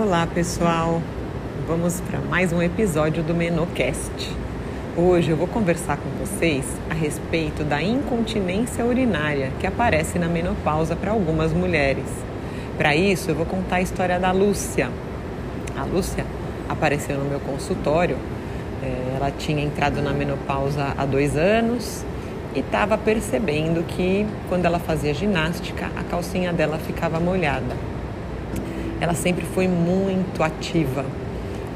Olá pessoal, vamos para mais um episódio do Menocast. Hoje eu vou conversar com vocês a respeito da incontinência urinária que aparece na menopausa para algumas mulheres. Para isso eu vou contar a história da Lúcia. A Lúcia apareceu no meu consultório, é, ela tinha entrado na menopausa há dois anos e estava percebendo que quando ela fazia ginástica a calcinha dela ficava molhada ela sempre foi muito ativa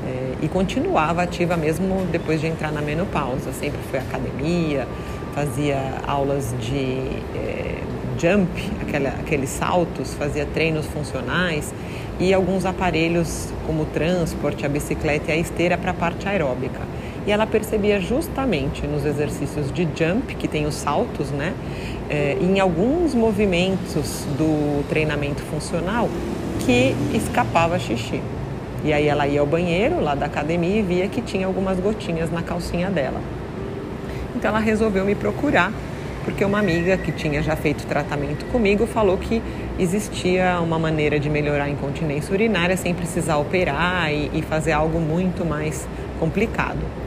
é, e continuava ativa mesmo depois de entrar na menopausa. Sempre foi à academia, fazia aulas de é, jump, aquela, aqueles saltos, fazia treinos funcionais e alguns aparelhos como o transporte, a bicicleta e a esteira para a parte aeróbica. E ela percebia justamente nos exercícios de jump, que tem os saltos, né? É, em alguns movimentos do treinamento funcional, que escapava xixi. E aí ela ia ao banheiro lá da academia e via que tinha algumas gotinhas na calcinha dela. Então ela resolveu me procurar, porque uma amiga que tinha já feito tratamento comigo falou que existia uma maneira de melhorar a incontinência urinária sem precisar operar e, e fazer algo muito mais complicado.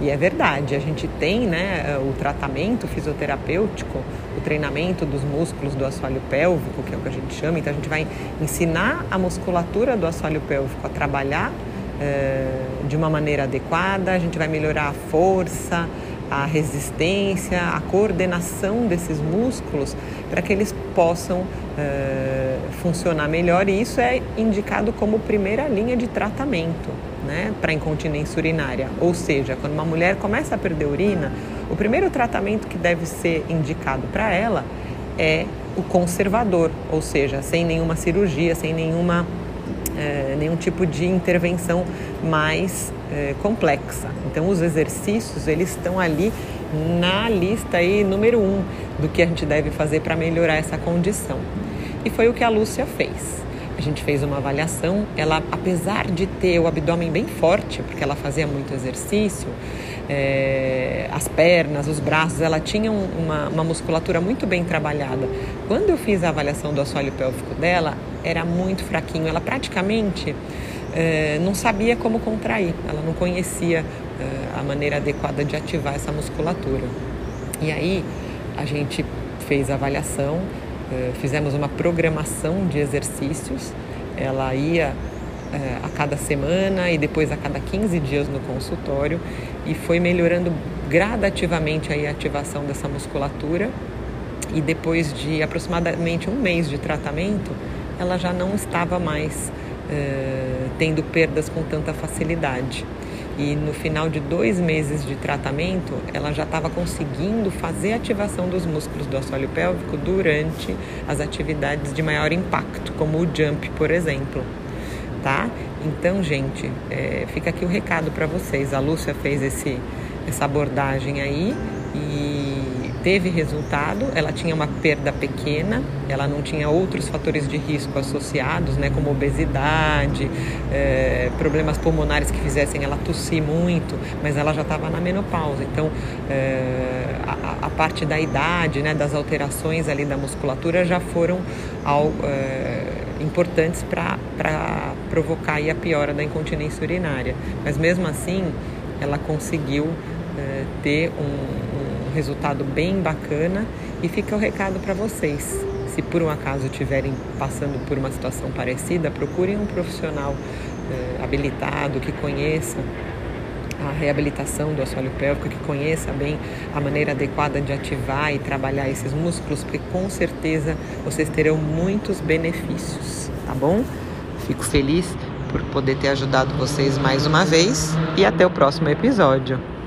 E é verdade, a gente tem né, o tratamento fisioterapêutico, o treinamento dos músculos do assoalho pélvico, que é o que a gente chama, então a gente vai ensinar a musculatura do assoalho pélvico a trabalhar é, de uma maneira adequada, a gente vai melhorar a força, a resistência, a coordenação desses músculos para que eles possam é, funcionar melhor e isso é indicado como primeira linha de tratamento né, para incontinência urinária. Ou seja, quando uma mulher começa a perder urina, o primeiro tratamento que deve ser indicado para ela é o conservador, ou seja, sem nenhuma cirurgia, sem nenhuma é, nenhum tipo de intervenção mais é, complexa. Então, os exercícios eles estão ali na lista aí número um do que a gente deve fazer para melhorar essa condição. E foi o que a Lúcia fez. A gente fez uma avaliação. Ela, apesar de ter o abdômen bem forte, porque ela fazia muito exercício, é, as pernas, os braços, ela tinha uma, uma, musculatura muito bem trabalhada. Quando eu fiz a avaliação do assoalho pélvico dela, era muito fraquinho. Ela praticamente é, não sabia como contrair, ela não conhecia é, a maneira adequada de ativar essa musculatura. E aí a gente fez a avaliação, é, fizemos uma programação de exercícios. Ela ia é, a cada semana e depois a cada 15 dias no consultório. E foi melhorando gradativamente aí a ativação dessa musculatura. E depois de aproximadamente um mês de tratamento ela já não estava mais é, tendo perdas com tanta facilidade. E no final de dois meses de tratamento ela já estava conseguindo fazer a ativação dos músculos do assoalho pélvico durante as atividades de maior impacto, como o jump, por exemplo tá? Então, gente, é, fica aqui o recado para vocês. A Lúcia fez esse, essa abordagem aí e teve resultado. Ela tinha uma perda pequena, ela não tinha outros fatores de risco associados, né, como obesidade, é, problemas pulmonares que fizessem ela tossir muito, mas ela já estava na menopausa. Então, é, a, a, parte da idade, né, das alterações ali da musculatura já foram ao, é, importantes para provocar a piora da incontinência urinária. Mas mesmo assim, ela conseguiu é, ter um, um, resultado bem bacana e fica o recado para vocês. Se por um acaso estiverem passando por uma situação parecida, procurem um profissional é, habilitado que conheça a reabilitação do assoalho pélvico, que conheça bem a maneira adequada de ativar e trabalhar esses músculos, porque com certeza vocês terão muitos benefícios, tá bom? Fico feliz por poder ter ajudado vocês mais uma vez e até o próximo episódio.